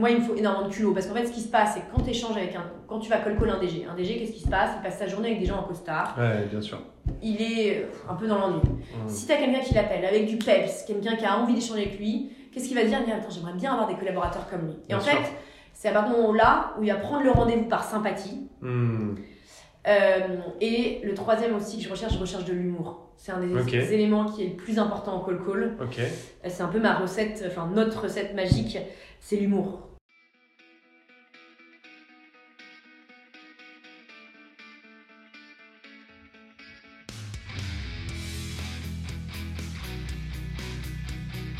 moi, il me faut énormément de culot parce qu'en fait, ce qui se passe, c'est que quand tu échanges avec un. Quand tu vas call un DG, un DG, qu'est-ce qui se passe? Il passe sa journée avec des gens en costard. Ouais, bien sûr. Il est un peu dans l'ennui. Mmh. Si tu as quelqu'un qui l'appelle avec du peps, quelqu'un qui a envie d'échanger avec lui, qu'est-ce qu'il va dire? Il va dire Attends, j'aimerais bien avoir des collaborateurs comme lui. Et Bien en sûr. fait, c'est à partir de moment-là où il va prendre le rendez-vous par sympathie. Mmh. Euh, et le troisième aussi que je recherche, je recherche de l'humour. C'est un des éléments qui est le plus important en call call. Euh, C'est un peu ma recette, enfin notre recette magique, c'est l'humour.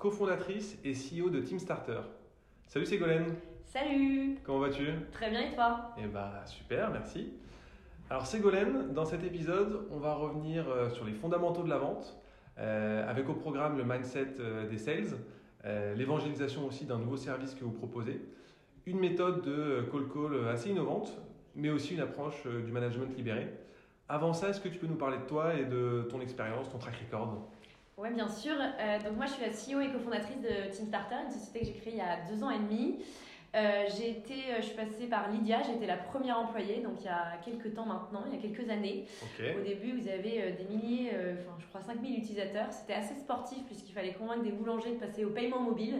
cofondatrice et CEO de Team Starter. Salut Ségolène, Salut. Comment vas-tu? Très bien et toi? Eh bah super, merci. Alors Ségolène, dans cet épisode, on va revenir euh, sur les fondamentaux de la vente, euh, avec au programme le mindset euh, des sales, euh, l'évangélisation aussi d'un nouveau service que vous proposez, une méthode de euh, call call assez innovante, mais aussi une approche du management libéré. Avant ça, est-ce que tu peux nous parler de toi et de ton expérience, ton track record? Ouais, bien sûr. Euh, donc moi, je suis la CEO et cofondatrice de Team Starter, une société que j'ai créée il y a deux ans et demi. Euh, j'ai été, euh, je suis passée par Lydia, j'ai été la première employée, donc il y a quelques temps maintenant, il y a quelques années. Au début, vous avez des milliers, euh, enfin je crois 5000 utilisateurs. C'était assez sportif puisqu'il fallait convaincre des boulangers de passer au paiement mobile.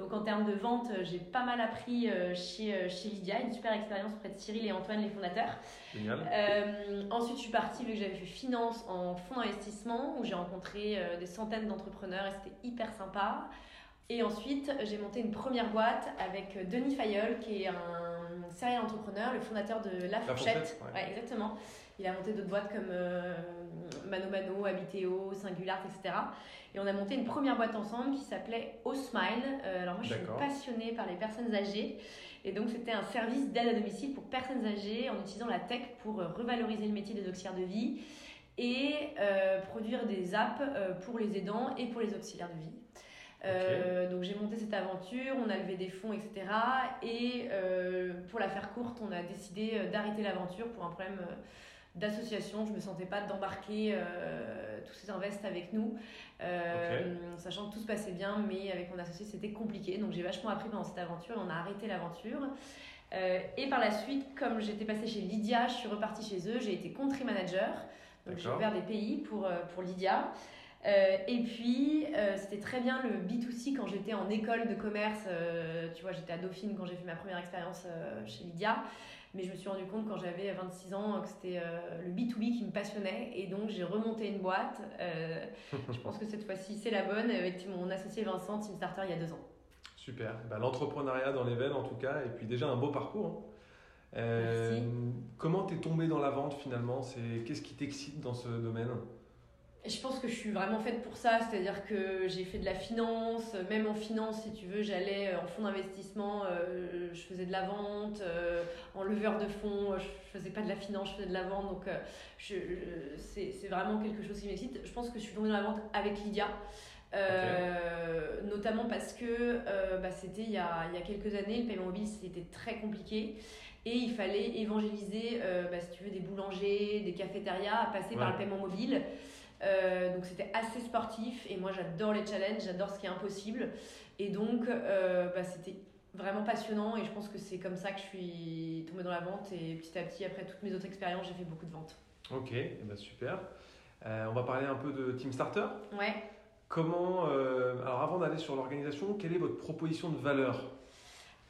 Donc en termes de vente, euh, j'ai pas mal appris euh, chez, euh, chez Lydia, une super expérience auprès de Cyril et Antoine, les fondateurs. Génial. Euh, ensuite, je suis partie, vu que j'avais fait finance en fonds d'investissement, où j'ai rencontré des centaines d'entrepreneurs et c'était hyper sympa. Et ensuite, j'ai monté une première boîte avec Denis Fayeul, qui est un serial entrepreneur, le fondateur de La Fourchette. Fourchette, ouais. Ouais, exactement. Il a monté d'autres boîtes comme euh, Mano Mano, Habiteo, Singulart, etc. Et on a monté une première boîte ensemble qui s'appelait O Smile. Euh, alors moi, je suis passionnée par les personnes âgées. Et donc, c'était un service d'aide à domicile pour personnes âgées en utilisant la tech pour euh, revaloriser le métier des auxiliaires de vie et euh, produire des apps pour les aidants et pour les auxiliaires de vie. Euh, Donc j'ai monté cette aventure, on a levé des fonds, etc. Et euh, pour la faire courte, on a décidé d'arrêter l'aventure pour un problème d'association. Je me sentais pas d'embarquer euh, tous ces invests avec nous, euh, sachant que tout se passait bien, mais avec mon associé c'était compliqué. Donc j'ai vachement appris pendant cette aventure et on a arrêté l'aventure. Euh, et par la suite, comme j'étais passée chez Lydia, je suis repartie chez eux, j'ai été country manager. Donc j'ai ouvert des pays pour, pour Lydia. Euh, et puis, euh, c'était très bien le B2C quand j'étais en école de commerce. euh, tu vois, j'étais à Dauphine quand j'ai fait ma première expérience chez Lydia. Mais je me suis rendu compte quand j'avais 26 ans que c'était euh, le B2B qui me passionnait. Et donc, j'ai remonté une boîte. Euh, je pense que cette fois-ci, c'est la bonne avec mon associé Vincent, Team Starter, il y a deux ans. Super. Bah, L'entrepreneuriat dans les veines en tout cas, et puis déjà un beau parcours. hein. Euh, Merci. comment t'es tombé dans la vente finalement? C'est qu'est-ce qui t'excite dans ce domaine? Je pense que je suis vraiment faite pour ça, c'est-à-dire que j'ai fait de la finance, même en finance, si tu veux, j'allais euh, en fonds d'investissement, euh, je faisais de la vente, euh, en leveur de fonds, je faisais pas de la finance, je faisais de la vente, donc euh, je, je- c'est vraiment quelque chose qui m'excite. Je pense que je suis tombée dans la vente avec Lydia. notamment parce que bah, c'était il, y a- il y a quelques années, le paiement mobile c'était très compliqué et il fallait évangéliser, bah, si tu veux, des boulangers, des cafétérias à passer par le paiement mobile. Euh, donc c'était assez sportif et moi j'adore les challenges, j'adore ce qui est impossible et donc euh, bah, c'était vraiment passionnant et je pense que c'est comme ça que je suis tombée dans la vente et petit à petit après toutes mes autres expériences j'ai fait beaucoup de ventes. Ok, ben, super. Euh, on va parler un peu de Team Starter. Ouais. Comment, alors avant d'aller sur l'organisation, quelle est votre proposition de valeur?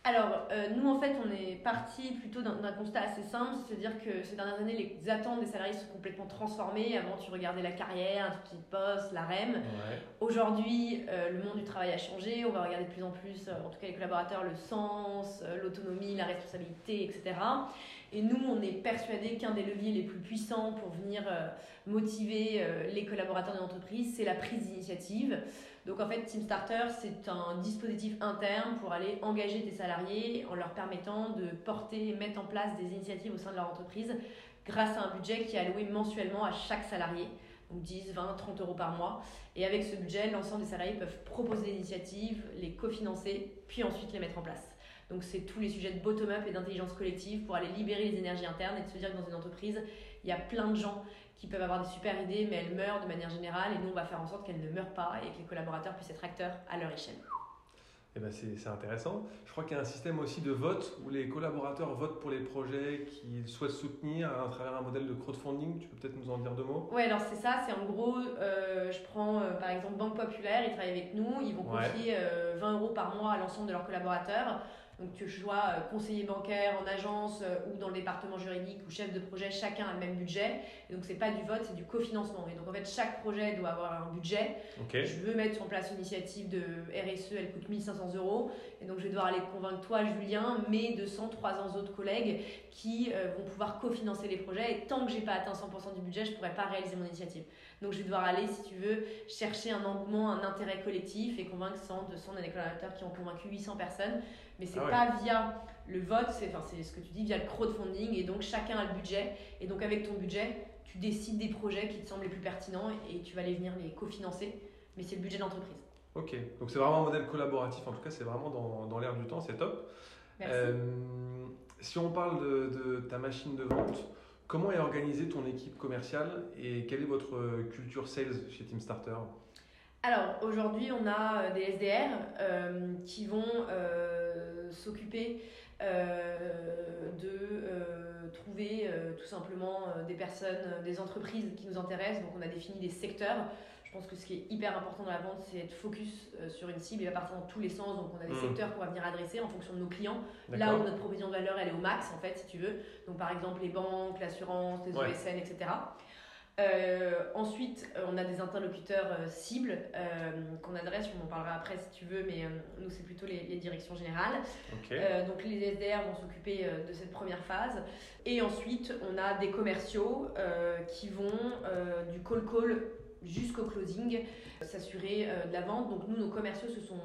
Alors, euh, nous, en fait, on est parti plutôt d'un constat assez simple, c'est-à-dire que ces dernières années, les attentes des salariés sont complètement transformées. Avant, tu regardais la carrière, un petit poste, la REM. Aujourd'hui, euh, le monde du travail a changé. On va regarder de plus en plus, euh, en tout cas les collaborateurs, le sens, l'autonomie, la responsabilité, etc. Et nous, on est persuadés qu'un des leviers les plus puissants pour venir motiver les collaborateurs de l'entreprise, c'est la prise d'initiative. Donc en fait, Team Starter, c'est un dispositif interne pour aller engager tes salariés en leur permettant de porter et mettre en place des initiatives au sein de leur entreprise grâce à un budget qui est alloué mensuellement à chaque salarié. Donc 10, 20, 30 euros par mois. Et avec ce budget, l'ensemble des salariés peuvent proposer des initiatives, les cofinancer, puis ensuite les mettre en place. Donc c'est tous les sujets de bottom-up et d'intelligence collective pour aller libérer les énergies internes et de se dire que dans une entreprise, il y a plein de gens qui peuvent avoir des super idées, mais elles meurent de manière générale, et nous, on va faire en sorte qu'elles ne meurent pas et que les collaborateurs puissent être acteurs à leur échelle. Eh ben c'est intéressant. Je crois qu'il y a un système aussi de vote où les collaborateurs votent pour les projets qu'ils souhaitent soutenir à travers un modèle de crowdfunding. Tu peux peut-être nous en dire deux mots? Oui, alors c'est ça. C'est en gros, euh, je prends euh, par exemple Banque Populaire, ils travaillent avec nous. Ils vont confier 20 euh, euros par mois à l'ensemble de leurs collaborateurs. Donc que je sois conseiller bancaire en agence euh, ou dans le département juridique ou chef de projet, chacun a le même budget. Et donc c'est pas du vote, c'est du cofinancement. Et donc en fait chaque projet doit avoir un budget. Je veux mettre en place une initiative de RSE, elle coûte 1500 euros. Et donc je vais devoir aller convaincre toi, Julien, mes 200, 300 autres collègues qui euh, vont pouvoir cofinancer les projets. Et tant que j'ai pas atteint 100% du budget, je pourrais pas réaliser mon initiative. Donc je vais devoir aller, si tu veux, chercher un engouement, un intérêt collectif et convaincre 100, 200 des collaborateurs qui ont convaincu 800 personnes. Mais c'est ah pas via le vote, c'est enfin, ce que tu dis, via le crowdfunding, et donc chacun a le budget, et donc avec ton budget, tu décides des projets qui te semblent les plus pertinents, et tu vas les venir les cofinancer, mais c'est le budget d'entreprise. Ok, donc c'est vraiment un modèle collaboratif, en tout cas c'est vraiment dans, dans l'air du temps, c'est top. Merci. Euh, si on parle de, de, ta machine de vente, comment est organisée ton équipe commerciale et quelle est votre culture sales chez Team Starter? Alors aujourd'hui, on a euh, des SDR euh, qui vont euh, s'occuper de trouver tout simplement des personnes, des entreprises qui nous intéressent. Donc on a défini des secteurs. Je pense que ce qui est hyper important dans la vente, c'est être focus sur une cible et va partir dans tous les sens. Donc on a des mmh. secteurs qu'on va venir adresser en fonction de nos clients. Là où notre provision de valeur elle est au max en fait, si tu veux. Donc par exemple les banques, l'assurance, les OSN, etc. Euh, ensuite, euh, on a des interlocuteurs euh, cibles qu'on adresse, on en parlera après si tu veux, mais nous c'est plutôt les, directions générales. donc les SDR vont s'occuper de cette première phase. Et ensuite, on a des commerciaux qui vont du call-call jusqu'au closing, s'assurer de la vente. Donc nous, nos commerciaux, ce sont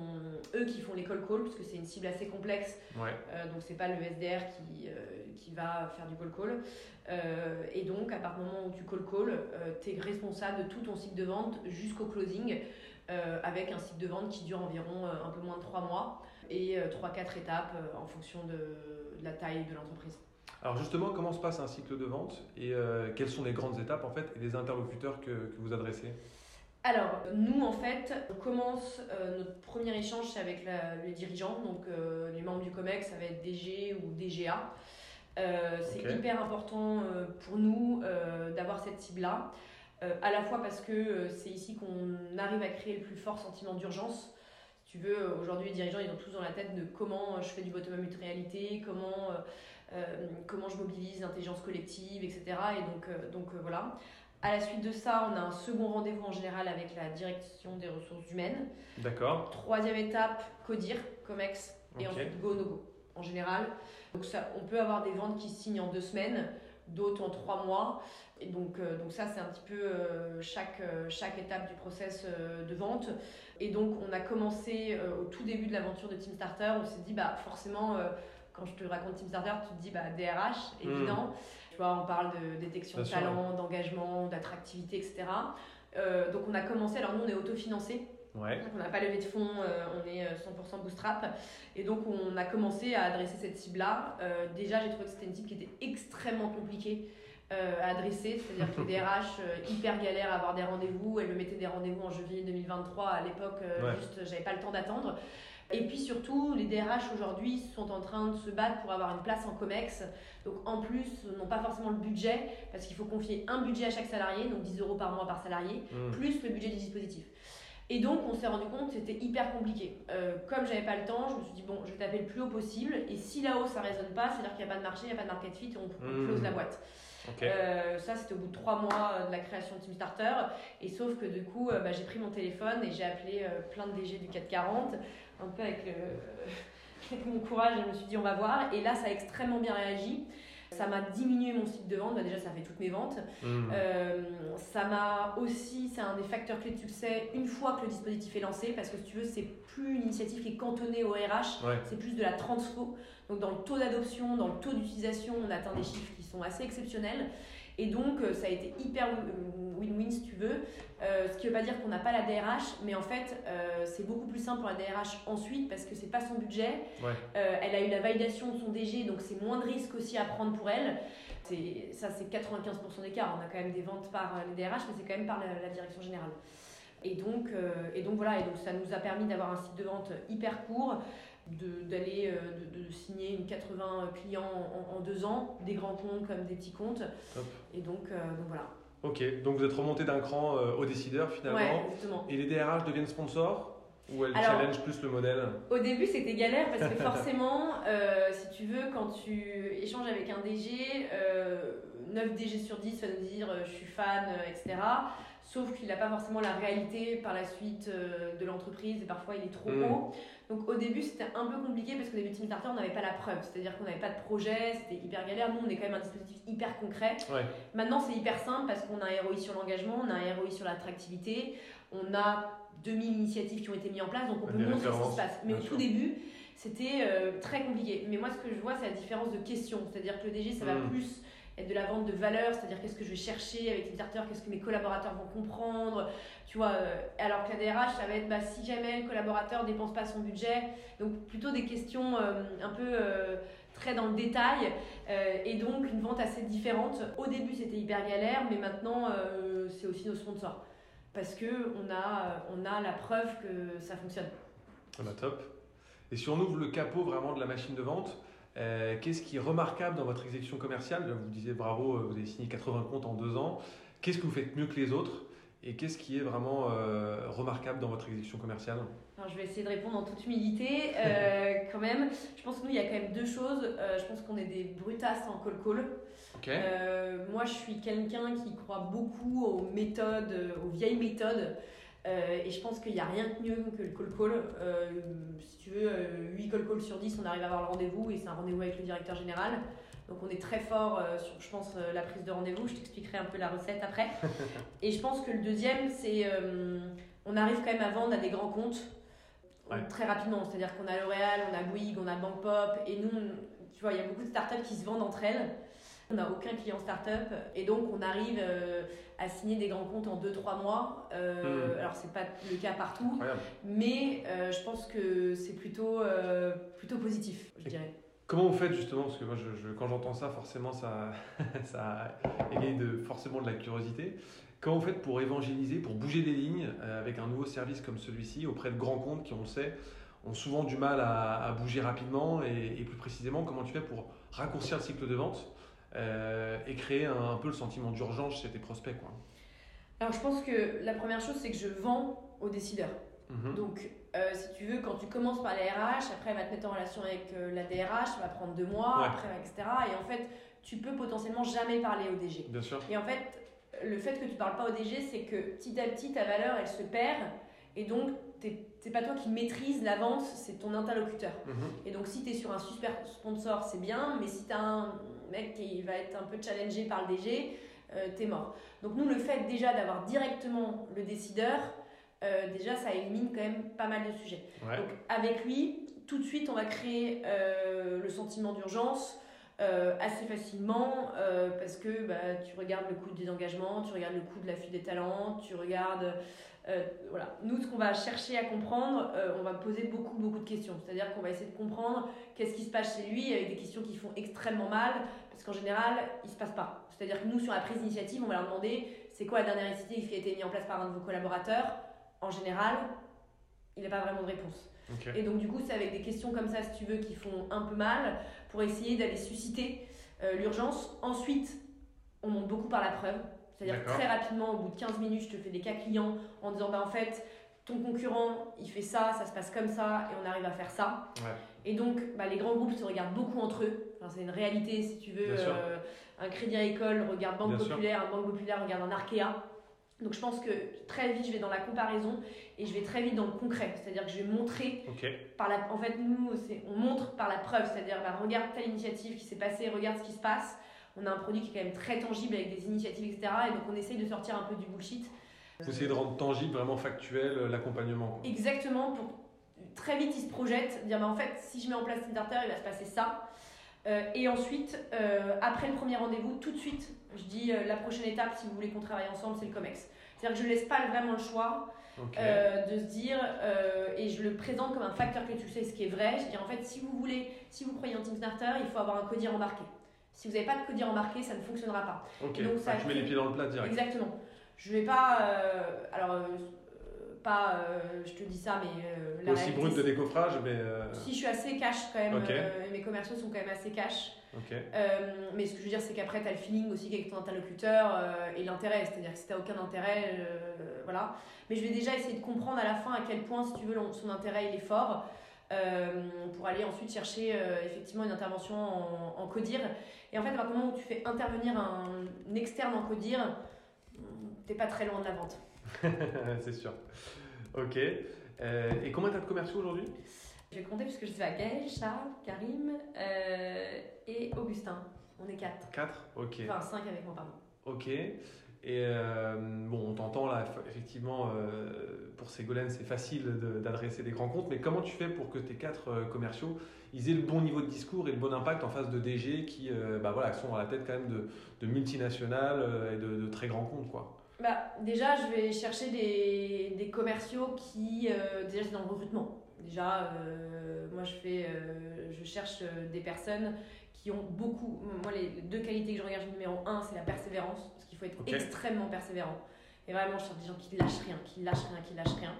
eux qui font les call call parce que c'est une cible assez complexe. Ouais. donc c'est pas le SDR qui, qui va faire du call call. Euh, et donc, à partir du moment où tu call call, euh, tu es responsable de tout ton cycle de vente jusqu'au closing, euh, avec un cycle de vente qui dure environ un peu moins de 3 mois et 3-4 étapes en fonction de, la taille de l'entreprise. Alors justement, comment se passe un cycle de vente et quelles sont les grandes étapes en fait et les interlocuteurs que, que vous adressez? Alors, nous, en fait, on commence notre premier échange avec les dirigeants, donc les membres du COMEX, ça va être DG ou DGA. Euh, c'est hyper important euh, pour nous euh, d'avoir cette cible-là, à la fois parce que c'est ici qu'on arrive à créer le plus fort sentiment d'urgence. Si tu veux, aujourd'hui, les dirigeants, ils ont tous dans la tête de comment je fais du bottom-up réalité, comment, comment je mobilise l'intelligence collective, etc. Et donc, donc voilà. À la suite de ça, on a un second rendez-vous en général avec la direction des ressources humaines. D'accord. Troisième étape, CODIR, COMEX, et ensuite Go No Go. En général, donc ça, on peut avoir des ventes qui signent en deux semaines, d'autres en trois mois. Et donc, euh, donc ça, c'est un petit peu euh, chaque, euh, chaque étape du process de vente. Et donc, on a commencé au tout début de l'aventure de Team Starter. On s'est dit, bah, forcément, quand je te raconte Team Starter, tu te dis, bah, DRH, hmm. évident. Tu vois, on parle de détection de talent, d'engagement, d'attractivité, etc. donc, on a commencé, alors nous, on est autofinancé. on n'a pas levé de fonds, on est 100% bootstrap. Et donc, on a commencé à adresser cette cible-là. Euh, déjà, j'ai trouvé que c'était une cible qui était extrêmement compliquée euh, à adresser. C'est-à-dire que les DRH, euh, hyper galère à avoir des rendez-vous. Elles me mettaient des rendez-vous en juillet 2023. À l'époque, juste, j'avais pas le temps d'attendre. Et puis surtout, les DRH aujourd'hui sont en train de se battre pour avoir une place en COMEX. Donc en plus, n'ont pas forcément le budget, parce qu'il faut confier un budget à chaque salarié, donc 10 euros par mois par salarié, mmh. plus le budget du dispositif. Et donc, on s'est rendu compte que c'était hyper compliqué. Euh, comme j'avais pas le temps, je me suis dit, bon, je vais taper le plus haut possible. Et si là-haut, ça résonne pas, c'est-à-dire qu'il n'y a pas de marché, il n'y a pas de market fit, on, on Mmh. close la boîte. Euh, ça, c'était au bout de trois mois de la création de Team Starter. Et sauf que du coup, euh, bah, j'ai pris mon téléphone et j'ai appelé euh, plein de DG du 440, un peu avec, le- avec mon courage. Je me suis dit, on va voir. Et là, ça a extrêmement bien réagi. Ça m'a diminué mon cycle de vente. Bah, déjà, ça fait toutes mes ventes. Hmm. Euh, ça m'a aussi, c'est un des facteurs clés de succès une fois que le dispositif est lancé, parce que si tu veux, c'est plus une initiative qui est cantonnée au RH, Ouais. c'est plus de la transfo. Donc dans le taux d'adoption, dans le taux d'utilisation, on atteint des chiffres qui sont assez exceptionnels. Et donc euh, ça a été hyper win-win si tu veux. Euh, ce qui ne veut pas dire qu'on n'a pas la DRH, mais en fait euh, c'est beaucoup plus simple pour la DRH ensuite parce que c'est pas son budget. Ouais. Euh, elle a eu la validation de son DG, donc c'est moins de risques aussi à prendre pour elle. Ça c'est 95% d'écart. On a quand même des ventes par euh, les DRH, mais c'est quand même par la, la direction générale. Et donc, euh, et donc voilà, et donc ça nous a permis d'avoir un site de vente hyper court, d'aller euh, de, de signer une 80 clients en, en deux ans, des grands comptes comme des petits comptes. Top. Et donc, euh, donc voilà. Ok, donc vous êtes remonté d'un cran euh, aux décideurs finalement. Ouais, exactement. Et les DRH deviennent sponsors Ou elles Alors- challenge plus le modèle? Au début, c'était galère parce que forcément, euh, si tu veux, quand tu échanges avec un DG, euh, 9 DG sur 10 va nous dire je suis fan, etc. Sauf qu'il n'a pas forcément la réalité par la suite euh, de l'entreprise et parfois il est trop Mm. haut. Donc au début, c'était un peu compliqué parce qu'au début de Team Starter, on n'avait pas la preuve. C'est-à-dire qu'on n'avait pas de projet, c'était hyper galère. Nous, on est quand même un dispositif hyper concret. Ouais. Maintenant, c'est hyper simple parce qu'on a un ROI sur l'engagement, on a un ROI sur l'attractivité, on a 2000 initiatives qui ont été mises en place, donc on peut Des montrer ce qui se passe. Mais au sûr. tout début, c'était euh, très compliqué. Mais moi, ce que je vois, c'est la différence de questions. C'est-à-dire que le DG, ça va Mm. plus être de la vente de valeur, c'est-à-dire qu'est-ce que je vais chercher avec les starters, qu'est-ce que mes collaborateurs vont comprendre, tu vois. euh, alors que la DRH, ça va être bah, si jamais le collaborateur dépense pas son budget, donc plutôt des questions euh, un peu euh, très dans le détail et donc une vente assez différente. Au début, c'était hyper galère, mais maintenant, c'est aussi nos sponsors parce que on a, on a la preuve que ça fonctionne. Ah bah top. Et si on ouvre le capot vraiment de la machine de vente, euh, qu'est-ce qui est remarquable dans votre exécution commerciale? Vous disiez bravo, euh, vous avez signé 80 comptes en deux ans. Qu'est-ce que vous faites mieux que les autres? Et qu'est-ce qui est vraiment euh, remarquable dans votre exécution commerciale? Alors, je vais essayer de répondre en toute humilité euh, quand même. Je pense que nous, il y a quand même deux choses. Euh, je pense qu'on est des brutasses en call-call. Ok Euh, moi, je suis quelqu'un qui croit beaucoup aux méthodes, aux vieilles méthodes. Euh, et je pense qu'il n'y a rien de mieux que le call-call. Euh, si tu veux, euh, 8 call-call sur 10, on arrive à avoir le rendez-vous et c'est un rendez-vous avec le directeur général. Donc on est très fort euh, sur, je pense, la prise de rendez-vous. Je t'expliquerai un peu la recette après. et je pense que le deuxième, c'est on arrive quand même à vendre à des grands comptes Ouais. très rapidement. C'est-à-dire qu'on a L'Oréal, on a Bouygues, on a Bank Pop. Et nous, on- tu vois, il y a beaucoup de startups qui se vendent entre elles. On n'a aucun client startup et donc on arrive euh, à signer des grands comptes en 2-3 mois. Euh, Hmm. Alors c'est pas le cas partout, Incroyable. mais euh, je pense que c'est plutôt, euh, plutôt positif, je dirais. Comment vous faites justement? Parce que moi, je, je- quand j'entends ça, forcément, ça, ça égaye de, forcément de la curiosité. Comment vous faites pour évangéliser, pour bouger des lignes avec un nouveau service comme celui-ci auprès de grands comptes qui, on le sait, ont souvent du mal à, à bouger rapidement et, et plus précisément, comment tu fais pour raccourcir le cycle de vente? Euh, et créer un, un peu le sentiment d'urgence chez tes prospects quoi. Alors je pense que la première chose c'est que je vends aux décideurs. Mhm. Donc, euh, si tu veux, quand tu commences par la RH, après elle va te mettre en relation avec euh, la DRH, ça va prendre deux mois, Ouais. après, etc. Et en fait, tu peux potentiellement jamais parler au DG. Bien sûr. Et en fait, le fait que tu parles pas au DG, c'est que petit à petit, ta valeur, elle se perd. Et donc, c'est pas toi qui maîtrise la vente, c'est ton interlocuteur. Mhm. Et donc, si tu es sur un super sponsor, c'est bien, mais si tu as un mec qui va être un peu challengé par le DG, euh, t'es mort. Donc, nous, le fait déjà d'avoir directement le décideur, euh, déjà, ça élimine quand même pas mal de sujets. Ouais. Donc, avec lui, tout de suite, on va créer euh, le sentiment d'urgence. assez facilement parce que bah, tu regardes le coût des engagements, tu regardes le coût de la fuite des talents, tu regardes euh, voilà. Nous, ce qu'on va chercher à comprendre, euh, on va poser beaucoup, beaucoup de questions. C'est-à-dire qu'on va essayer de comprendre qu'est-ce qui se passe chez lui avec des questions qui font extrêmement mal, parce qu'en général, il se passe pas. C'est-à-dire que nous, sur la prise d'initiative, on va leur demander c'est quoi la dernière initiative qui a été mise en place par un de vos collaborateurs? En général, il n'a pas vraiment de réponse. Et donc, du coup, c'est avec des questions comme ça, si tu veux, qui font un peu mal, pour essayer d'aller susciter euh, l'urgence. Ensuite, on monte beaucoup par la preuve. C'est-à-dire très rapidement, au bout de 15 minutes, je te fais des cas clients en disant bah, en fait, ton concurrent, il fait ça, ça se passe comme ça, et on arrive à faire ça. Ouais. Et donc, bah, les grands groupes se regardent beaucoup entre eux. Enfin, c'est une réalité, si tu veux. Euh, un Crédit Agricole regarde Banque Bien sûr. Populaire, un Banque Populaire regarde un Arkea. Donc, je pense que très vite, je vais dans la comparaison et je vais très vite dans le concret. C'est-à-dire que je vais montrer par la. En fait, nous, on montre par la preuve. C'est-à-dire, bah, regarde telle initiative qui s'est passée, regarde ce qui se passe. On a un produit qui est quand même très tangible avec des initiatives, etc. Et donc, on essaye de sortir un peu du bullshit. Vous essayez de rendre tangible, vraiment factuel, euh, l'accompagnement. Exactement, pour très vite ils se projettent, dire bah, en fait si je mets en place Tinderter il va se passer ça. Euh, et ensuite, euh, après le premier rendez-vous, tout de suite, je dis euh, la prochaine étape si vous voulez qu'on travaille ensemble, c'est le COMEX. C'est-à-dire que je ne laisse pas vraiment le choix de se dire, et je le présente comme un facteur clé de succès, ce qui est vrai. Je dis en fait, si vous voulez, si vous croyez en Teamstarter, il faut avoir un codir embarqué. Si vous n'avez pas de codir embarqué, ça ne fonctionnera pas. ok. donc, ça Ah, tu mets les pieds dans le plat direct. Exactement. Je vais pas. euh, alors, euh, pas. euh, je te dis ça, mais. la Aussi brut de décoffrage, mais. Si je suis assez cash quand même, Ok. et mes commerciaux sont quand même assez cash. Mais ce que je veux dire, c'est qu'après, tu as le feeling aussi avec ton interlocuteur et l'intérêt. C'est-à-dire que si tu aucun intérêt, voilà. Mais je vais déjà essayer de comprendre à la fin à quel point, si tu veux, son intérêt il est fort. Euh, pour aller ensuite chercher euh, effectivement une intervention en, en codir. Et en fait, à partir du moment où tu fais intervenir un, un externe en codir, t'es pas très loin de la vente. c'est sûr. Ok. Euh, et combien t'as de commerciaux aujourd'hui? Je vais compter puisque je suis à Gaël, Charles, Karim euh, et Augustin. On est quatre. 4 Ok. Enfin, cinq avec moi, pardon. Ok. Et euh, bon, on t'entend là, eff- effectivement, euh, pour Ségolène, c'est facile d'adresser des grands comptes, mais comment tu fais pour que tes quatre euh, commerciaux aient le bon niveau de discours et le bon impact en face de DG qui euh, bah, voilà, sont à la tête quand même de, multinationales et de, très grands comptes quoi? Bah, déjà, je vais chercher des, des commerciaux qui. déjà, c'est dans le recrutement. Déjà, moi, je, fais, je cherche des personnes qui ont beaucoup. Moi, les deux qualités que je regarde numéro un, c'est la persévérance, parce qu'il faut être extrêmement persévérant. Et vraiment, je cherche des gens qui lâchent rien, qui lâchent rien, qui lâchent rien.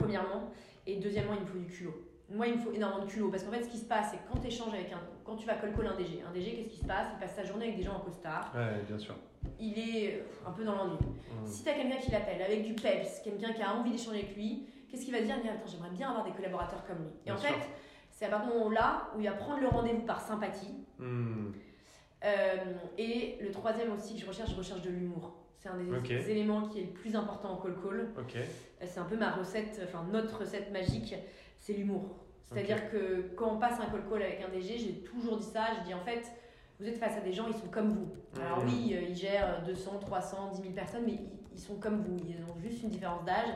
Premièrement. Et deuxièmement, il me faut du culot. Moi, il me faut énormément de culot parce qu'en fait, ce qui se passe, c'est quand tu échanges avec un. Quand tu vas call un DG, un DG, qu'est-ce qui se passe? Il passe sa journée avec des gens en costard. Ouais, bien sûr. Il est euh, un peu dans l'ennui. Mm. Si tu as quelqu'un qui l'appelle avec du peps, quelqu'un qui a envie d'échanger avec lui, qu'est-ce qu'il va dire? Il va dire Attends, j'aimerais bien avoir des collaborateurs comme lui. Et Bien en sûr. fait, c'est à partir du moment là où il va prendre le rendez-vous par sympathie. Mm. Euh, et le troisième aussi que je recherche, je recherche de l'humour. C'est un des éléments qui est le plus important en call call. Ok. C'est un peu ma recette, enfin notre recette magique, c'est l'humour. C'est-à-dire que quand on passe un call call avec un DG, j'ai toujours dit ça, je dis en fait, vous êtes face à des gens, ils sont comme vous. Alors oui, euh, ils gèrent 200, 300, 10 000 personnes, mais ils, sont comme vous, ils ont juste une différence d'âge.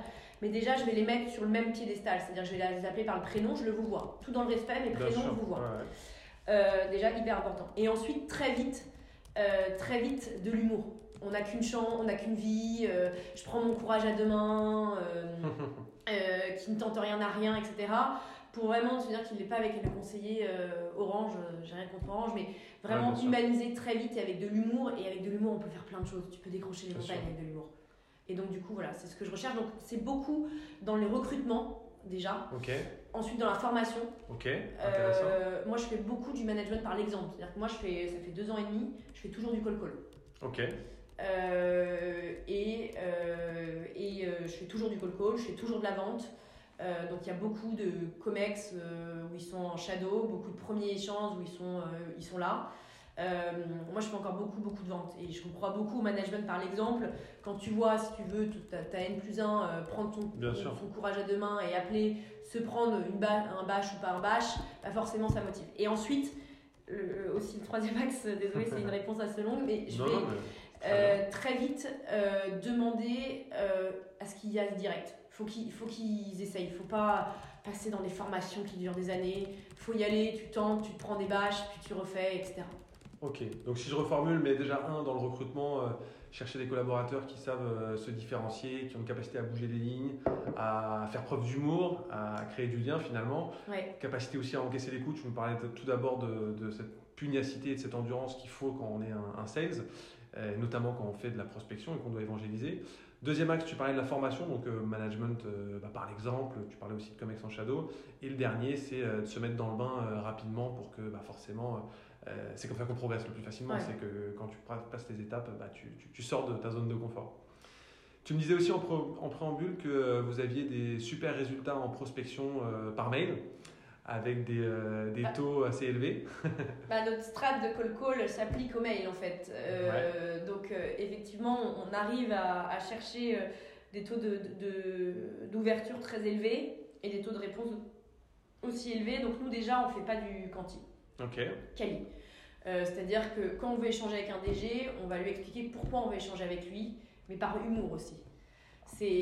Mais déjà, je vais les mettre sur le même piédestal, c'est-à-dire je vais les appeler par le prénom, je le vous vois. Tout dans le respect, mais prénom, je vous vois. Ouais. Euh, déjà hyper important. Et ensuite très vite, euh, très vite de l'humour. On n'a qu'une chance, on n'a qu'une vie. euh, je prends mon courage à deux mains, qui ne tente rien à rien, etc. Pour vraiment se dire qu'il n'est pas avec le conseiller Orange, j'ai rien contre Orange, mais vraiment sûr. humaniser très vite et avec de l'humour. Et avec de l'humour, on peut faire plein de choses. Tu peux décrocher les montagnes avec de l'humour. Et donc du coup, voilà, c'est ce que je recherche. Donc c'est beaucoup dans les recrutements déjà. Ok. Ensuite dans la formation. Ok. Intéressant. Euh, moi, je fais beaucoup du management par l'exemple. C'est-à-dire que moi, je fais, ça fait deux ans et demi, je fais toujours du call-call. Ok. Euh, et euh, et je fais toujours du call-call, je fais toujours de la vente. Donc, il y a beaucoup de COMEX où ils sont en shadow, beaucoup de premiers échanges où ils sont, ils sont là. Euh, moi, je fais encore beaucoup, beaucoup de ventes. Et je crois beaucoup au management par l'exemple. Quand tu vois, si tu veux, ta, N plus 1, prendre ton, courage à deux mains et appeler, se prendre une ba- un bâche ou pas un bâche, bah forcément, ça motive. Et ensuite, le- aussi le troisième axe, désolé, c'est une réponse assez longue, mais je non, vais non, mais très euh, très vite euh, demander euh, à ce qu'il y a direct. Faut qu'il faut qu'ils essayent. Il faut pas passer dans des formations qui durent des années. faut y aller, tu tentes, tu te prends des bâches, puis tu refais, etc. Ok, donc si je reformule, mais déjà un dans le recrutement, euh, chercher des collaborateurs qui savent euh, se différencier, qui ont une capacité à bouger les lignes, à faire preuve d'humour, à créer du lien finalement, Ouais, capacité aussi à encaisser les coups. Tu me parlais tout d'abord de, de cette pugnacité et de cette endurance qu'il faut quand on est un, un sales, euh, notamment quand on fait de la prospection et qu'on doit évangéliser. Deuxième axe, tu parlais de la formation, donc management bah, par l'exemple, tu parlais aussi de Comex en Shadow. Et le dernier, c'est de se mettre dans le bain rapidement pour que bah, forcément, euh, c'est comme ça qu'on progresse le plus facilement, Ouais. c'est que quand tu passes tes étapes, bah, tu, tu- tu sors de ta zone de confort. Tu me disais aussi en, préambule que vous aviez des super résultats en prospection par mail avec des, euh, des, taux assez élevés bah, Notre strat de call call s'applique au mail en fait. Euh, donc euh, effectivement, on arrive à, à chercher des taux d'ouverture de, de, très élevés et des taux de réponse aussi élevés. Donc nous déjà, on ne fait pas du quanti. Ok. Quali. C'est-à-dire que quand on veut échanger avec un DG, on va lui expliquer pourquoi on veut échanger avec lui, mais par humour aussi.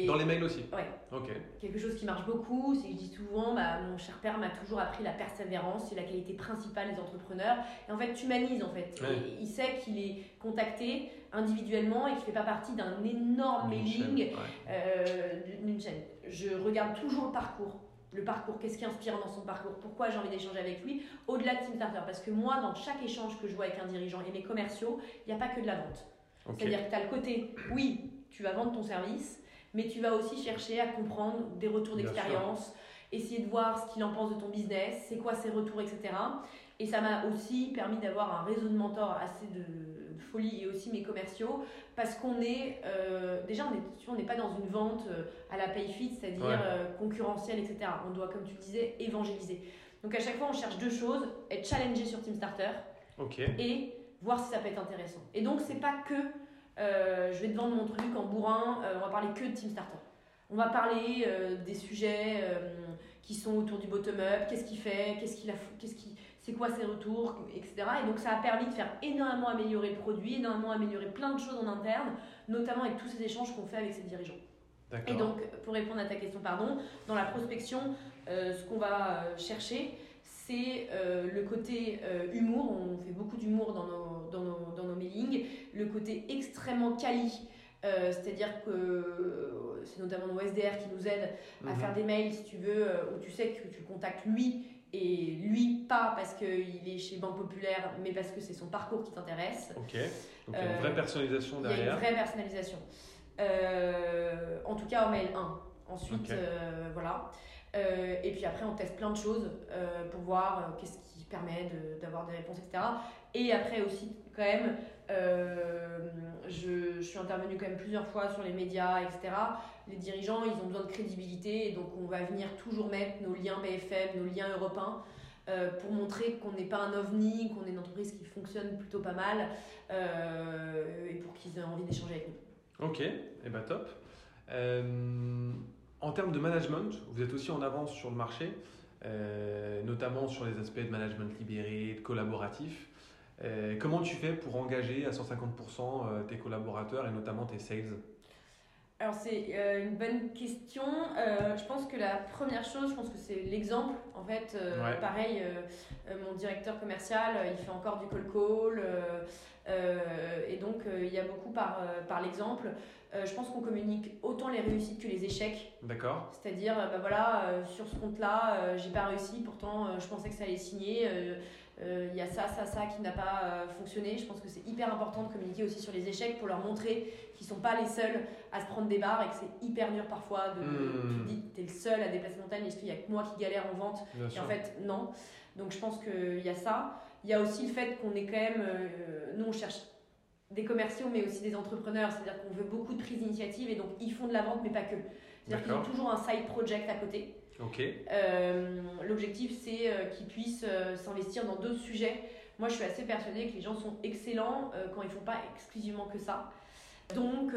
Dans les mails aussi Ouais. Ok. Quelque chose qui marche beaucoup, c'est que je dis souvent, bah, mon cher père m'a toujours appris la persévérance, c'est la qualité principale des entrepreneurs. Et en fait, tu humanises en fait. il sait qu'il est contacté individuellement et qu'il ne fait pas partie d'un énorme mailing euh, d'une chaîne. Je regarde toujours le parcours. Le parcours, qu'est-ce qui inspire dans son parcours Pourquoi j'ai envie d'échanger avec lui Au-delà de Team Starter, parce que moi, dans chaque échange que je vois avec un dirigeant et mes commerciaux, il n'y a pas que de la vente. C'est-à-dire que tu as le côté, oui, tu vas vendre ton service, mais tu vas aussi chercher à comprendre des retours d'expérience, essayer de voir ce qu'il en pense de ton business, c'est quoi ses retours, etc. Et ça m'a aussi permis d'avoir un réseau de mentors assez de folie et aussi mes commerciaux parce qu'on est euh, déjà on n'est pas dans une vente euh, à la pay fit c'est-à-dire euh, concurrentielle etc on doit comme tu le disais évangéliser. Donc à chaque fois on cherche deux choses être challengé sur Team Starter et voir si ça peut être intéressant. Et donc c'est pas que euh, je vais te vendre mon truc en bourrin, on va parler que de Team Starter. On va parler des sujets qui sont autour du bottom-up, qu'est-ce qu'il fait, qu'est-ce qu'il a, qu'est-ce qui, c'est quoi ses retours, etc. Et donc ça a permis de faire énormément améliorer le produit, énormément améliorer plein de choses en interne, notamment avec tous ces échanges qu'on fait avec ses dirigeants. Et donc, pour répondre à ta question, pardon, dans la prospection, ce qu'on va chercher, c'est le côté humour. On fait beaucoup d'humour dans nos, dans, nos, dans nos mailings le côté extrêmement quali. Euh, c'est-à-dire que c'est notamment nos SDR qui nous aident à mhm. faire des mails, si tu veux, euh, où tu sais que tu contactes lui et lui pas parce qu'il est chez Banque Populaire, mais parce que c'est son parcours qui t'intéresse. Ok, donc il y a une vraie euh, personnalisation derrière. Il y a une vraie personnalisation. en tout cas au mail 1. Ensuite, voilà. et puis après, on teste plein de choses pour voir qu'est-ce qui permet d'avoir des réponses, etc. Et après aussi, quand même, euh, je, je, suis intervenue quand même plusieurs fois sur les médias, etc. Les dirigeants, ils ont besoin de crédibilité, et donc on va venir toujours mettre nos liens BFM, nos liens européens, euh, pour montrer qu'on n'est pas un ovni, qu'on est une entreprise qui fonctionne plutôt pas mal, euh, et pour qu'ils aient envie d'échanger avec nous. Ok, et eh ben top. en termes de management, vous êtes aussi en avance sur le marché, notamment sur les aspects de management libéré, de collaboratif. Euh, comment tu fais pour engager à 150% euh, tes collaborateurs et notamment tes sales? Alors c'est euh, une bonne question. je pense que la première chose, je pense que c'est l'exemple. En fait, pareil, mon directeur commercial, il fait encore du call call. et donc, il y a beaucoup par, par l'exemple. je pense qu'on communique autant les réussites que les échecs. D'accord. C'est-à-dire, bah voilà, sur ce compte-là, j'ai pas réussi, pourtant je pensais que ça allait signer il euh, y a ça, ça, ça qui n'a pas euh, fonctionné. Je pense que c'est hyper important de communiquer aussi sur les échecs pour leur montrer qu'ils ne sont pas les seuls à se prendre des barres et que c'est hyper dur parfois de. Hmm. Tu te dis, tu es le seul à déplacer montagne, est-ce qu'il y a que moi qui galère en vente Et en fait, non. Donc je pense qu'il y a ça. Il y a aussi le fait qu'on est quand même. Euh, nous, on cherche des commerciaux, mais aussi des entrepreneurs. C'est-à-dire qu'on veut beaucoup de prises d'initiative et donc ils font de la vente, mais pas que. C'est-à-dire qu'ils ont toujours un side project à côté. Euh, l'objectif, c'est euh, qu'ils puissent euh, s'investir dans d'autres sujets. Moi, je suis assez persuadée que les gens sont excellents quand ils font pas exclusivement que ça. Donc,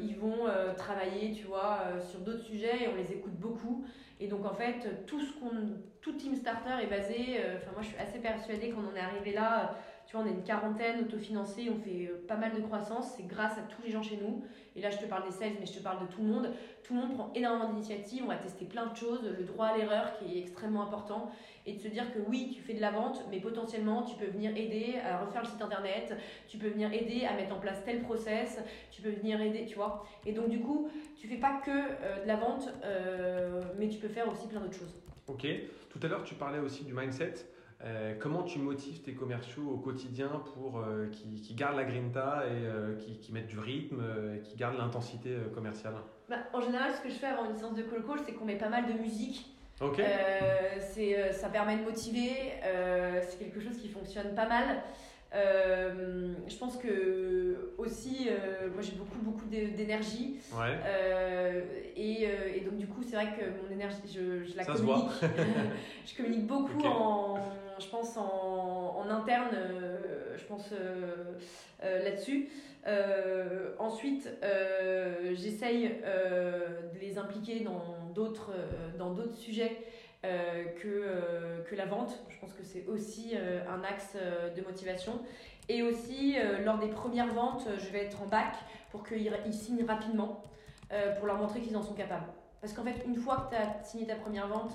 ils vont travailler, tu vois, sur d'autres sujets et on les écoute beaucoup. Et donc, en fait, tout ce qu'on, tout Team Starter est basé. Enfin, moi, je suis assez persuadée qu'on en est arrivé là. On est une quarantaine autofinancée, on fait pas mal de croissance. C'est grâce à tous les gens chez nous. Et là, je te parle des sales, mais je te parle de tout le monde tout le monde prend énormément d'initiatives, on va tester plein de choses, le droit à l'erreur qui est extrêmement important, et de se dire que oui, tu fais de la vente, mais potentiellement tu peux venir aider à refaire le site internet, tu peux venir aider à mettre en place tel process, tu peux venir aider, tu vois. Et donc du coup, tu fais pas que euh, de la vente, euh, mais tu peux faire aussi plein d'autres choses. Ok, tout à l'heure tu parlais aussi du mindset. Euh, comment tu motives tes commerciaux au quotidien pour euh, qu'ils gardent la grinta et euh, qui, mettent du rythme et qui gardent l'intensité commerciale? Bah, En général, ce que je fais avant une séance de call call, c'est qu'on met pas mal de musique. Ok. ça permet de motiver, c'est quelque chose qui fonctionne pas mal. Je pense que aussi, moi j'ai beaucoup, beaucoup d'énergie. Ouais. Et, et, donc, du coup, c'est vrai que mon énergie, je, je la Ça communique. je communique beaucoup en, je pense, en, en interne, je pense, là-dessus. Euh, ensuite, euh, j'essaye euh, de les impliquer dans d'autres euh, dans d'autres sujets euh, que, euh, que la vente. Je pense que c'est aussi euh, un axe de motivation. Et aussi, lors des premières ventes, je vais être en bac pour qu'ils ils signent rapidement pour leur montrer qu'ils en sont capables. Parce qu'en fait, une fois que tu as signé ta première vente,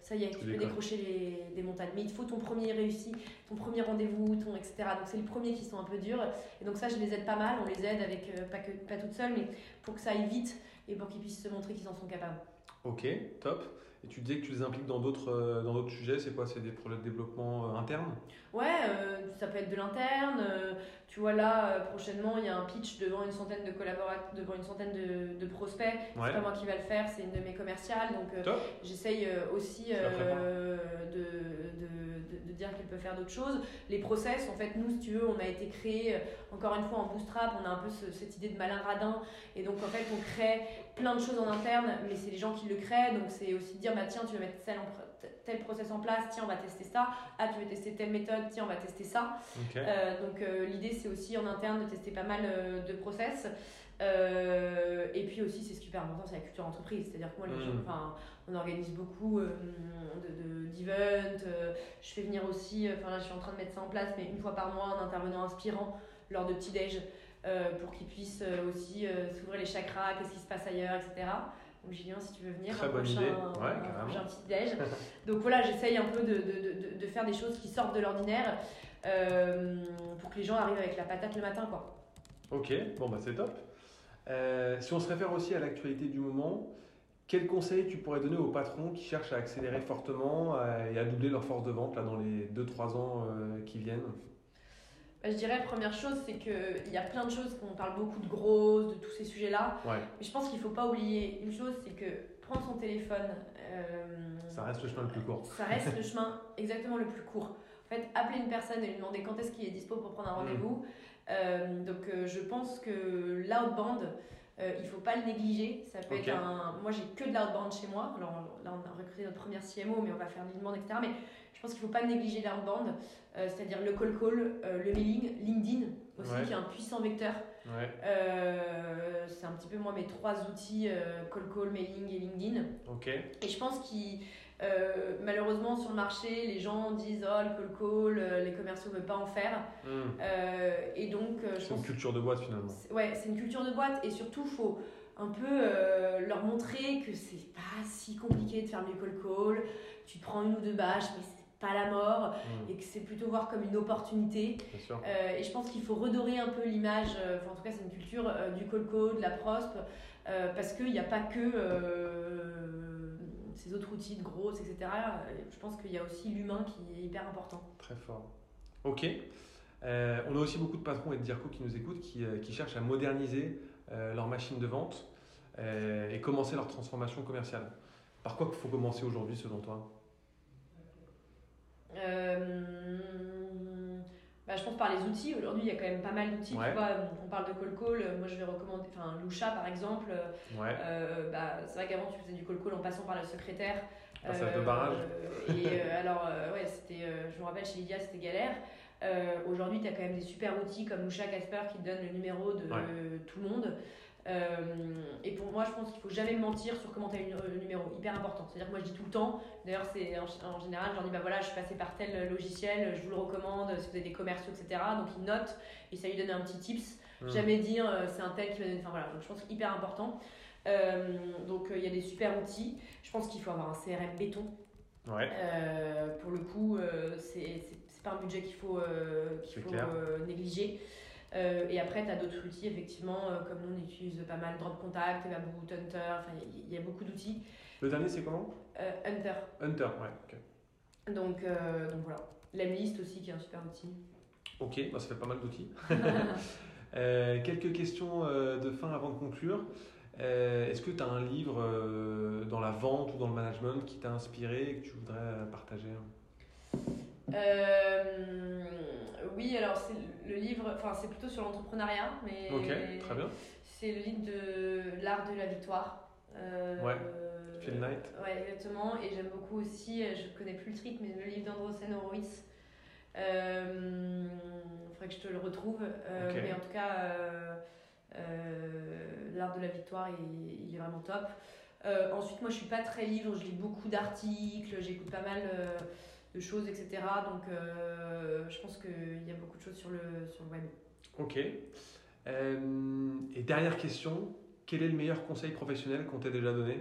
ça y est, tu peux décrocher les, des montagnes. Mais il te faut ton premier réussi, ton premier rendez-vous, ton etc. Donc c'est les premiers qui sont un peu durs. Et donc ça, je les aide pas mal. On les aide avec, pas, que, pas toutes seules, mais pour que ça aille vite et pour qu'ils puissent se montrer qu'ils en sont capables. Ok, top. Et tu disais que tu les impliques dans d'autres euh, dans d'autres sujets, c'est quoi? C'est des projets de développement euh, interne? Ouais, euh, ça peut être de l'interne. euh, tu vois là, prochainement, il y a un pitch devant une centaine de collaborateurs, devant une centaine de, de prospects. Ouais. C'est pas moi qui va le faire, c'est une de mes commerciales. Donc euh, j'essaye aussi de dire qu'elle peut faire d'autres choses. Les process, en fait, nous, si tu veux, on a été créé, euh, encore une fois, en bootstrap. On a un peu ce- cette idée de malin radin. Et donc, en fait, on crée plein de choses en interne, mais c'est les gens qui le créent. Donc, c'est aussi dire, bah, tiens, tu veux mettre tel, en pr- tel process en place, tiens, on va tester ça. Ah, tu veux tester telle méthode, tiens, on va tester ça. Euh, donc euh, l'idée c'est aussi en interne de tester pas mal euh, de process. Euh, et puis aussi c'est super important c'est la culture entreprise. C'est-à-dire que moi les Mm. gens, enfin, on organise beaucoup euh, de- de- d'events. euh, je fais venir aussi, euh, enfin là je suis en train de mettre ça en place, mais une fois par mois un intervenant inspirant lors de petits déj euh, pour qu'ils puissent aussi s'ouvrir les chakras, qu'est-ce qui se passe ailleurs, etc. Donc Julien, si tu veux venir, Très un bonne prochain, idée. un- Ouais, petit déj. Donc voilà, j'essaye un peu de, de, de, de faire des choses qui sortent de l'ordinaire euh, pour que les gens arrivent avec la patate le matin. Quoi. Ok, bon bah c'est top. Euh, si on se réfère aussi à l'actualité du moment, quel conseil tu pourrais donner aux patrons qui cherchent à accélérer fortement euh, et à doubler leur force de vente là, dans les 2-3 ans euh, qui viennent? Bah, je dirais, première chose, c'est qu'il y a plein de choses qu'on parle beaucoup de grosses, de tous ces sujets-là. Ouais, Mais je pense qu'il ne faut pas oublier une chose, c'est que prendre son téléphone, euh, ça reste le chemin le plus court. ça reste le chemin exactement le plus court. En fait, appeler une personne et lui demander quand est-ce qu'il est dispo pour prendre un Mm. rendez-vous. Euh, donc, euh, je pense que l'outbound, euh, il faut pas le négliger. Ça peut Ok. être un. Moi, j'ai que de l'outbound chez moi. Alors là, on a recruté notre première CMO, mais on va faire l'inbound, etc. Mais je pense qu'il faut pas négliger l'outbound, euh, c'est-à-dire le call call, euh, le mailing, LinkedIn aussi, Ouais. qui est un puissant vecteur. Ouais, c'est un petit peu moi mes trois outils euh, call call, mailing et LinkedIn. Et je pense qu'il euh, malheureusement sur le marché, les gens disent oh le call call, euh, les commerciaux ne veulent pas en faire. Hmm. Euh, et donc euh, C'est une culture de boîte finalement. c'est- ouais c'est une culture de boîte et surtout faut un peu euh, leur montrer que c'est pas si compliqué de faire du call call. Tu te prends une ou deux bâches mais c'est pas la mort Hmm, et que c'est plutôt voir comme une opportunité. Bien sûr. Euh, et je pense qu'il faut redorer un peu l'image, euh, enfin, en tout cas c'est une culture euh, du colco, de la prospe, euh, parce qu'il n'y a pas que euh, ces autres outils de grosses, etc. Je pense qu'il y a aussi l'humain qui est hyper important. Très fort. Ok. Euh, on a aussi beaucoup de patrons et de DIRCO qui nous écoutent, qui, euh, qui cherchent à moderniser euh, leur machine de vente euh, et commencer leur transformation commerciale. Par quoi faut commencer aujourd'hui selon toi? Bah, je pense par les outils. Aujourd'hui, il y a quand même pas mal d'outils. Ouais. Tu vois, on parle de call call. Moi, je vais recommander, enfin, Lusha par exemple. Ouais. Euh, bah, c'est vrai qu'avant, tu faisais du call call en passant par le secrétaire. Passage de barrage. Et euh, alors, euh, ouais, c'était, euh, je me rappelle chez Lydia, c'était galère. Euh, Aujourd'hui, tu as quand même des super outils comme Lusha Casper qui te donne le numéro de Ouais. tout le monde. Euh, et pour moi, je pense qu'il faut jamais mentir sur comment tu as eu le numéro. Hyper important. C'est-à-dire que moi, je dis tout le temps. D'ailleurs, c'est en, en général, j'en dis bah voilà, je suis passée par tel logiciel, je vous le recommande si vous avez des commerciaux, etc. Donc, ils notent et ça lui donne un petit tips. Hmm. Jamais dire euh, c'est un tel qui va donner. Enfin voilà, donc je pense que hyper important. Euh, donc euh, il y a des super outils. Je pense qu'il faut avoir un CRM béton. Ouais. Pour le coup, c'est pas un budget qu'il faut, C'est faut négliger. Euh, et après, tu as d'autres outils, effectivement, euh, comme nous on utilise pas mal Drop Contact, Hunter, enfin il y, a beaucoup d'outils. Le dernier, c'est comment? Euh, Hunter, Hunter, ouais. Ok. donc, donc voilà. Lemlist aussi qui est un super outil. Ok, bah, ça fait pas mal d'outils. Quelques questions de fin avant de conclure. Est-ce que tu as un livre dans la vente ou dans le management qui t'a inspiré et que tu voudrais partager? Euh, oui, alors c'est le livre, enfin c'est plutôt sur l'entrepreneuriat, mais très bien. c'est le livre de l'art de la victoire. Euh, Ouais, Phil Knight. Ouais, exactement. Et j'aime beaucoup aussi, euh, je connais plus le titre, mais le livre d'Androsen Horowitz. Euh, faudrait que je te le retrouve. Euh. Mais en tout cas, euh, euh, l'art de la victoire, il, il est vraiment top. Euh, ensuite, moi, je suis pas très livre, je lis beaucoup d'articles, j'écoute pas mal euh, de choses, etc. Donc, euh, je pense qu'il y a beaucoup de choses sur le, sur le web. Ok. Euh, et dernière question, quel est le meilleur conseil professionnel qu'on t'ait déjà donné?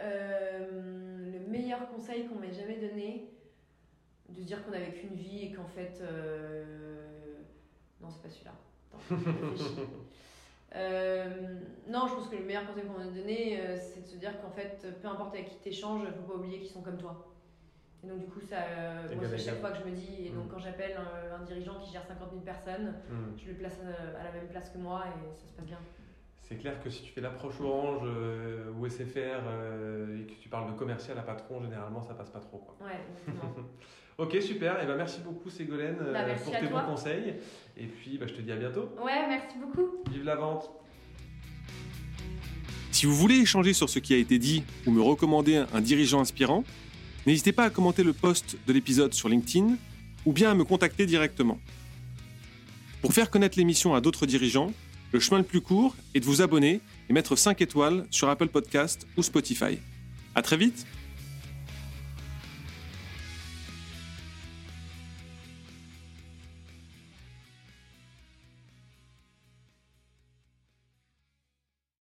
Euh, le meilleur conseil qu'on m'ait jamais donné, de se dire qu'on n'avait qu'une vie et qu'en fait. Non, c'est pas celui-là. Attends. Euh, non, je pense que le meilleur conseil qu'on m'a donné, euh, c'est de se dire qu'en fait, peu importe avec qui tu échanges, il faut pas oublier qu'ils sont comme toi. Et donc, du coup, ça, euh, moi, c'est chaque fois que je me dis, et donc Mm. quand j'appelle un, un dirigeant qui gère 50 000 personnes, Hmm. je le place euh, à la même place que moi et ça se passe bien. C'est clair que si tu fais l'approche Orange ou SFR et que tu parles de commercial à patron, généralement ça passe pas trop. Quoi. Ouais. Ok, super. Et ben merci beaucoup Ségolène euh, Bah, merci pour tes toi. bons conseils. Et puis bah, je te dis à bientôt. ouais, merci beaucoup. Vive la vente Si vous voulez échanger sur ce qui a été dit ou me recommander un dirigeant inspirant, n'hésitez pas à commenter le post de l'épisode sur LinkedIn ou bien à me contacter directement. Pour faire connaître l'émission à d'autres dirigeants, le chemin le plus court est de vous abonner et mettre 5 étoiles sur Apple Podcast ou Spotify. À très vite